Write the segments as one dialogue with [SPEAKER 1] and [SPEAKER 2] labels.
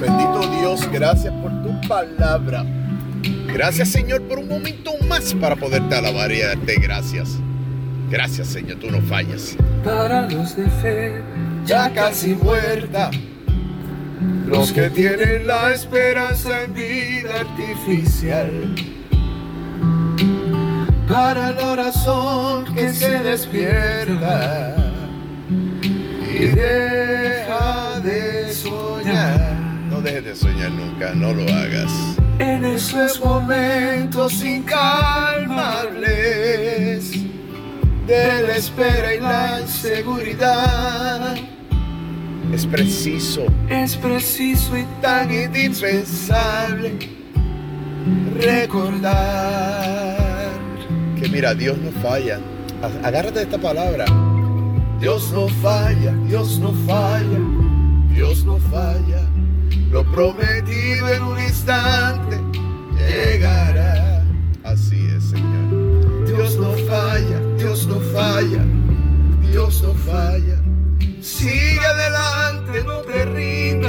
[SPEAKER 1] Bendito Dios, gracias por tu palabra. Gracias Señor por un momento más para poderte alabar y darte gracias. Gracias Señor, tú no fallas.
[SPEAKER 2] Para los de fe, ya casi muerta. Los que tienen la esperanza en vida artificial. Para el corazón que se despierta y deja de soñar
[SPEAKER 1] nunca, no lo hagas.
[SPEAKER 2] En esos momentos incalmables de la espera y la inseguridad.
[SPEAKER 1] Es preciso,
[SPEAKER 2] es preciso y tan indispensable recordar
[SPEAKER 1] que mira, Dios no falla. Agárrate de esta palabra.
[SPEAKER 2] Dios no falla, Dios no falla, Dios no falla. Lo prometido en un instante llegará.
[SPEAKER 1] Así es, Señor.
[SPEAKER 2] Dios no falla, Dios no falla, Dios no falla. Sigue adelante, no te rindas,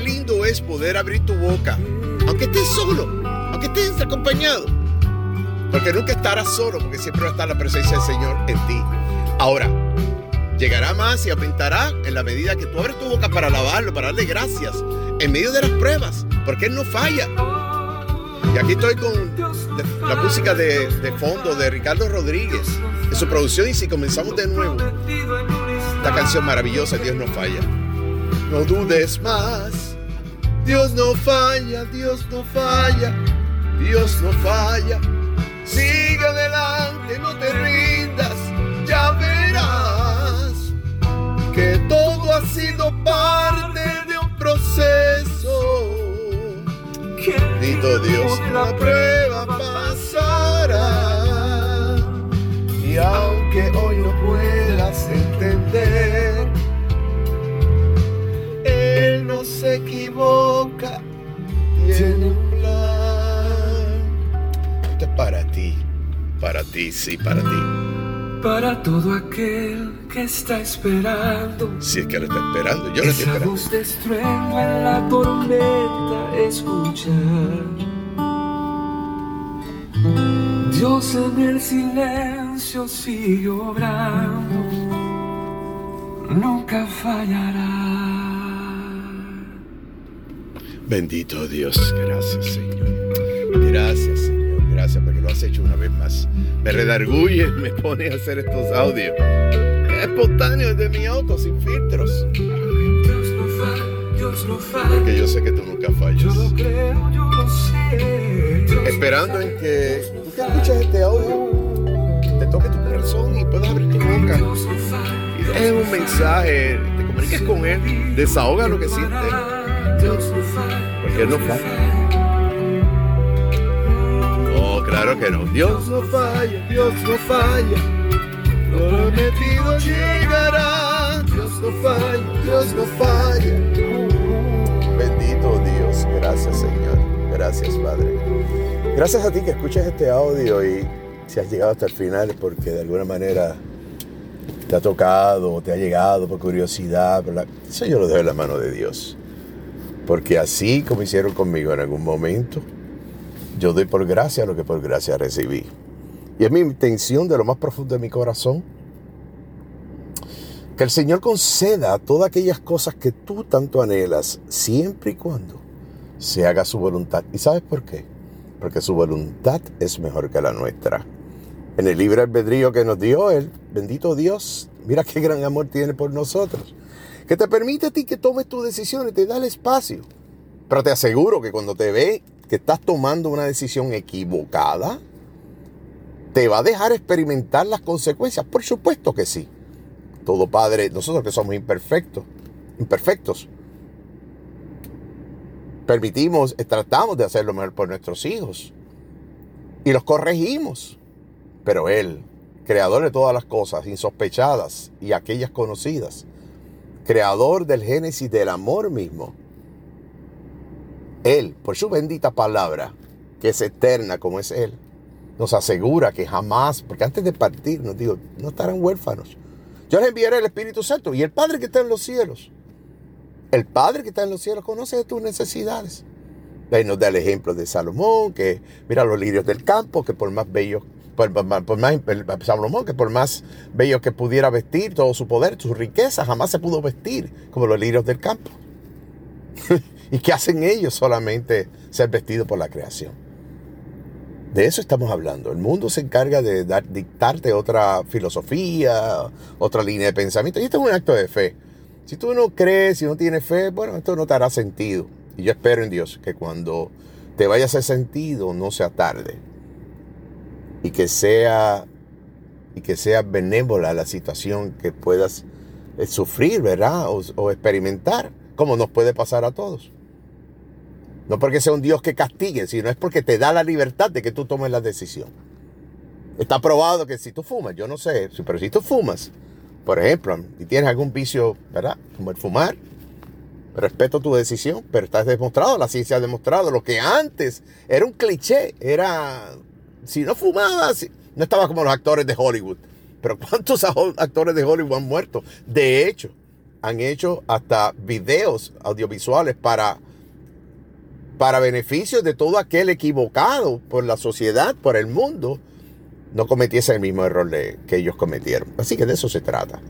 [SPEAKER 1] lindo es poder abrir tu boca, aunque estés solo, aunque estés acompañado. Porque nunca estarás solo, porque siempre va a estar la presencia del Señor en ti. Ahora, llegará más y aumentará en la medida que tú abres tu boca para alabarlo, para darle gracias, en medio de las pruebas, porque Él no falla. Y aquí estoy con la música de, de fondo de Ricardo Rodríguez, en su producción, y si comenzamos de nuevo, esta canción maravillosa, Dios no falla. No dudes más, Dios no falla, Dios no falla, Dios no falla. Sigue adelante, no te rindas, ya verás que todo ha sido parte de un proceso. Bendito Dios, la ti, sí, para ti.
[SPEAKER 2] Para todo aquel que está esperando.
[SPEAKER 1] Si es que lo está esperando, yo lo estoy
[SPEAKER 2] Esa
[SPEAKER 1] esperando.
[SPEAKER 2] voz de estruendo en la tormenta escuchar. Dios en el silencio sigue obrando, nunca fallará.
[SPEAKER 1] Bendito Dios, gracias Señor. Gracias Señor, Me redarguye, me pone a hacer estos audios. Espontáneos de mi auto, sin filtros.
[SPEAKER 2] Dios no falla, Dios no falla.
[SPEAKER 1] Porque yo sé que tú nunca
[SPEAKER 2] Yo
[SPEAKER 1] fallas.
[SPEAKER 2] lo creo, yo lo sé. Dios no
[SPEAKER 1] Esperando en que tú que escuchas este audio, te toque tu corazón y puedas abrir tu boca y dejes un mensaje, te comuniques con Él, desahoga lo que sientes. Porque Él no falla. Claro que no. Dios no falla, Dios no falla. Lo prometido llegará. Dios no falla, Dios no falla. Bendito Dios, gracias Señor. Gracias Padre. Gracias a ti que escuchas este audio y si has llegado hasta el final porque de alguna manera te ha tocado o te ha llegado por curiosidad. por la- Eso yo lo dejo en la mano de Dios. Porque así como hicieron conmigo en algún momento, yo doy por gracia lo que por gracia recibí. Y es mi intención de lo más profundo de mi corazón que el Señor conceda todas aquellas cosas que tú tanto anhelas, siempre y cuando se haga su voluntad. ¿Y sabes por qué? Porque su voluntad es mejor que la nuestra. En el libre albedrío que nos dio Él, bendito Dios, mira qué gran amor tiene por nosotros, que te permite a ti que tomes tus decisiones, te da el espacio. Pero te aseguro que cuando te ve que estás tomando una decisión equivocada, te va a dejar experimentar las consecuencias. Por supuesto que sí. Todo padre, nosotros que somos imperfectos, imperfectos, permitimos, tratamos de hacer lo mejor por nuestros hijos. Y los corregimos. Pero Él, creador de todas las cosas, insospechadas y aquellas conocidas, creador del génesis del amor mismo, Él, por su bendita palabra, que es eterna como es Él, nos asegura que jamás, porque antes de partir nos digo, no estarán huérfanos. Yo les enviaré el Espíritu Santo y el Padre que está en los cielos. El Padre que está en los cielos conoce de tus necesidades. Ahí nos da el ejemplo de Salomón, que mira los lirios del campo, que por más bellos, por, más, Salomón, que por más bello que pudiera vestir, todo su poder, su riqueza, jamás se pudo vestir como los lirios del campo. ¿Y qué hacen ellos? Solamente ser vestidos por la creación. De eso estamos hablando. El mundo se encarga de dar, dictarte otra filosofía, otra línea de pensamiento. Y esto es un acto de fe. Si tú no crees, si no tienes fe, bueno, esto no te hará sentido. Y yo espero en Dios que cuando te vaya a hacer sentido no sea tarde. Y que sea, y que sea benévola la situación que puedas eh, sufrir, ¿verdad? O, o experimentar, como nos puede pasar a todos. No porque sea un Dios que castigue, sino es porque te da la libertad de que tú tomes la decisión. Está probado que si tú fumas, yo no sé, pero si tú fumas, por ejemplo, y tienes algún vicio, ¿verdad? Como el fumar, respeto tu decisión, pero está demostrado, la ciencia ha demostrado lo que antes era un cliché, era, si no fumabas, no estaba como los actores de Hollywood. Pero ¿cuántos actores de Hollywood han muerto? De hecho, han hecho hasta videos audiovisuales para para beneficio de todo aquel equivocado por la sociedad, por el mundo, no cometiese el mismo error que ellos cometieron. Así que de eso se trata.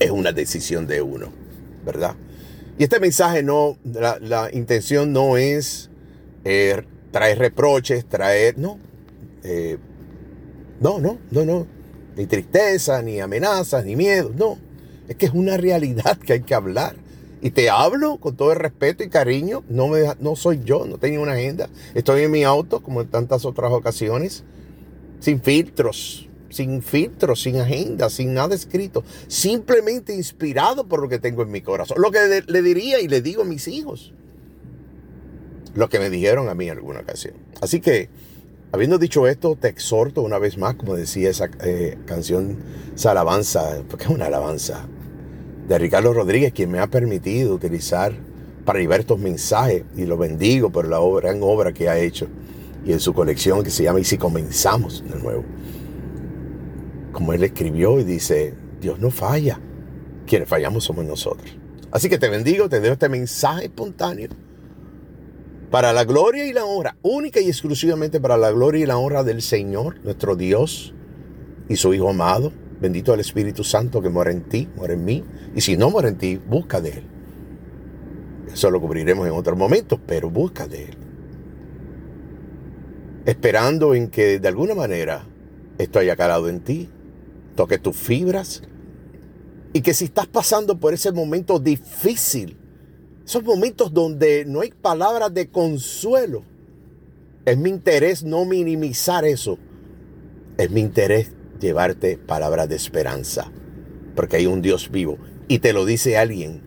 [SPEAKER 1] Es una decisión de uno, ¿verdad? Y este mensaje no, la, intención no es eh, traer reproches, traer, no, eh, no, no, no, no, ni tristeza, ni amenazas, ni miedo, no. Es que es una realidad que hay que hablar. Y te hablo con todo el respeto y cariño. No, me, no soy yo, no tengo una agenda. Estoy en mi auto, como en tantas otras ocasiones, sin filtros, sin filtros, sin agenda, sin nada escrito. Simplemente inspirado por lo que tengo en mi corazón. Lo que le, diría y le digo a mis hijos. Lo que me dijeron a mí en alguna ocasión. Así que, habiendo dicho esto, te exhorto una vez más, como decía esa eh, canción, esa alabanza, porque es una alabanza de Ricardo Rodríguez, quien me ha permitido utilizar para llevar estos mensajes y lo bendigo por la gran obra que ha hecho y en su colección que se llama Y si comenzamos de nuevo. Como él escribió y dice, Dios no falla, quienes fallamos somos nosotros. Así que te bendigo, te dejo este mensaje espontáneo para la gloria y la honra, única y exclusivamente para la gloria y la honra del Señor, nuestro Dios y su Hijo amado Bendito el Espíritu Santo que mora en ti, mora en mí. Y si no mora en ti, busca de Él. Eso lo cubriremos en otros momentos, pero busca de Él. Esperando en que de alguna manera esto haya calado en ti, toque tus fibras. Y que si estás pasando por ese momento difícil, esos momentos donde no hay palabras de consuelo, es mi interés no minimizar eso. Es mi interés llevarte palabras de esperanza, porque hay un Dios vivo. Y te lo dice alguien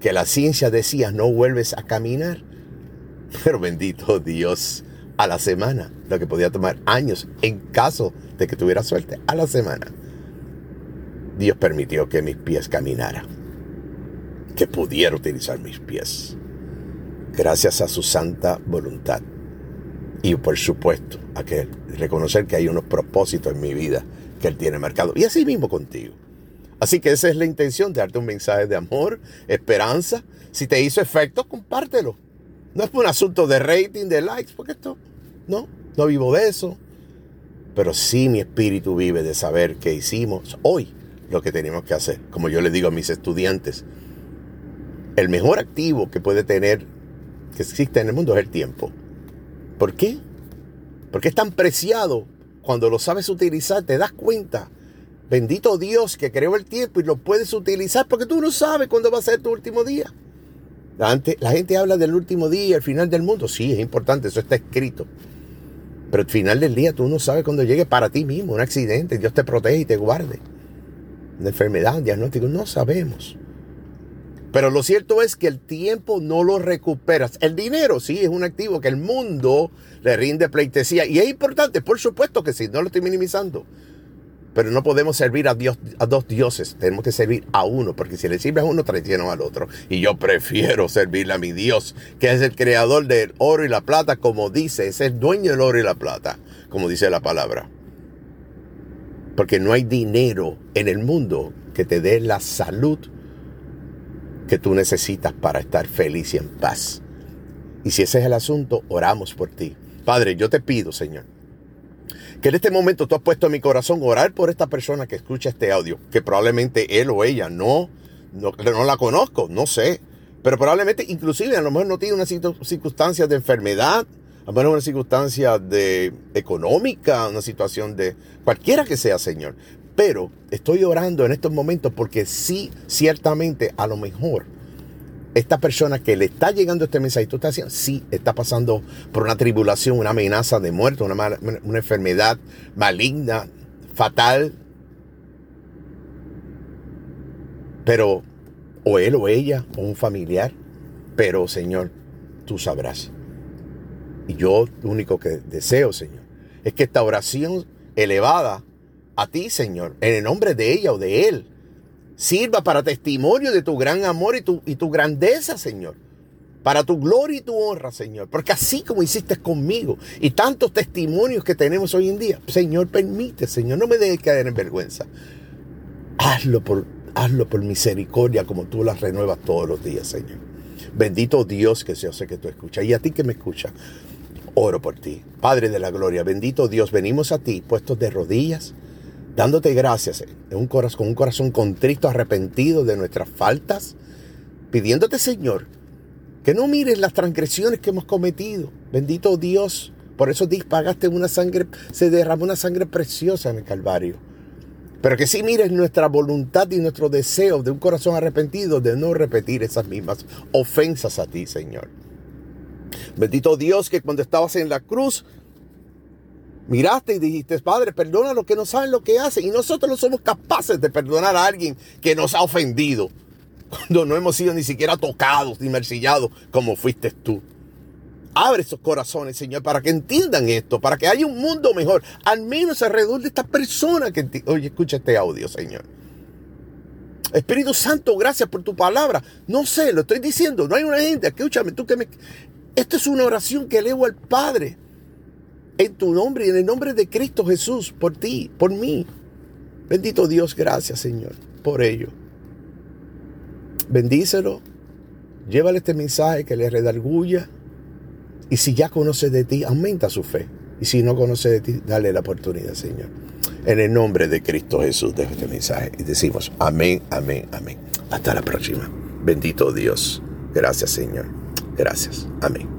[SPEAKER 1] que la ciencia decía no vuelves a caminar. Pero bendito Dios, a la semana, lo que podía tomar años en caso de que tuviera suerte, a la semana, Dios permitió que mis pies caminaran, que pudiera utilizar mis pies, gracias a su santa voluntad. Y por supuesto, a que reconocer que hay unos propósitos en mi vida que Él tiene marcado. Y así mismo contigo. Así que esa es la intención, darte un mensaje de amor, esperanza. Si te hizo efecto, compártelo. No es un asunto de rating, de likes, porque esto, no, no vivo de eso. Pero sí mi espíritu vive de saber que hicimos hoy lo que tenemos que hacer. Como yo le digo a mis estudiantes, el mejor activo que puede tener, que existe en el mundo, es el tiempo. ¿Por qué? Porque es tan preciado cuando lo sabes utilizar, te das cuenta. Bendito Dios que creó el tiempo y lo puedes utilizar porque tú no sabes cuándo va a ser tu último día. La gente, habla del último día, el final del mundo. Sí, es importante, eso está escrito. Pero al final del día tú no sabes cuándo llegue para ti mismo, un accidente, Dios te protege y te guarde. Una enfermedad, un diagnóstico, no sabemos. Pero lo cierto es que el tiempo no lo recuperas. El dinero sí es un activo que el mundo le rinde pleitesía. Y es importante, por supuesto que sí, no lo estoy minimizando. Pero no podemos servir a, a dos dioses, tenemos que servir a uno, porque si le sirves a uno, traicionas al otro. Y yo prefiero servirle a mi Dios, que es el creador del oro y la plata, como dice, es el dueño del oro y la plata, como dice la palabra. Porque no hay dinero en el mundo que te dé la salud que tú necesitas para estar feliz y en paz. Y si ese es el asunto, oramos por ti. Padre, yo te pido, Señor, que en este momento tú has puesto en mi corazón orar por esta persona que escucha este audio, que probablemente él o ella no, no, no la conozco, no sé, pero probablemente inclusive a lo mejor no tiene una circunstancia de enfermedad, a lo mejor una circunstancia de económica, una situación de cualquiera que sea, Señor. Pero estoy orando en estos momentos porque sí, ciertamente, a lo mejor esta persona que le está llegando este mensaje, tú estás diciendo, sí, está pasando por una tribulación, una amenaza de muerte, una, una enfermedad maligna, fatal. Pero, o él o ella, o un familiar, pero Señor, tú sabrás. Y yo lo único que deseo, Señor, es que esta oración elevada a ti, Señor, en el nombre de ella o de él, sirva para testimonio de tu gran amor y tu, y tu grandeza, Señor. Para tu gloria y tu honra, Señor. Porque así como hiciste conmigo y tantos testimonios que tenemos hoy en día, Señor, permite, Señor, no me dejes caer en vergüenza. Hazlo por, hazlo por misericordia como tú las renuevas todos los días, Señor. Bendito Dios que yo sé que tú escuchas. Y a ti que me escuchas, oro por ti. Padre de la gloria, bendito Dios, venimos a ti puestos de rodillas dándote gracias un corazón, con un corazón contrito, arrepentido de nuestras faltas, pidiéndote, Señor, que no mires las transgresiones que hemos cometido. Bendito Dios, por eso pagaste una sangre, se derramó una sangre preciosa en el Calvario. Pero que sí mires nuestra voluntad y nuestro deseo de un corazón arrepentido de no repetir esas mismas ofensas a ti, Señor. Bendito Dios que cuando estabas en la cruz miraste y dijiste, Padre, perdona lo que no saben lo que hacen. Y nosotros no somos capaces de perdonar a alguien que nos ha ofendido. Cuando no hemos sido ni siquiera tocados ni mercillados como fuiste tú. Abre esos corazones, Señor, para que entiendan esto, para que haya un mundo mejor. Al menos alrededor de esta persona que, oye, escucha este audio, Señor. Espíritu Santo, gracias por tu palabra. No sé, lo estoy diciendo. No hay una gente. Escúchame, tú que me. Esto es una oración que elevo al Padre en tu nombre y en el nombre de Cristo Jesús, por ti, por mí. Bendito Dios, gracias Señor, por ello. Bendícelo, llévale este mensaje que le redarguya. Y si ya conoce de ti, aumenta su fe. Y si no conoce de ti, dale la oportunidad, Señor. En el nombre de Cristo Jesús, dejo este mensaje y decimos amén, amén, amén. Hasta la próxima. Bendito Dios. Gracias, Señor. Gracias. Amén.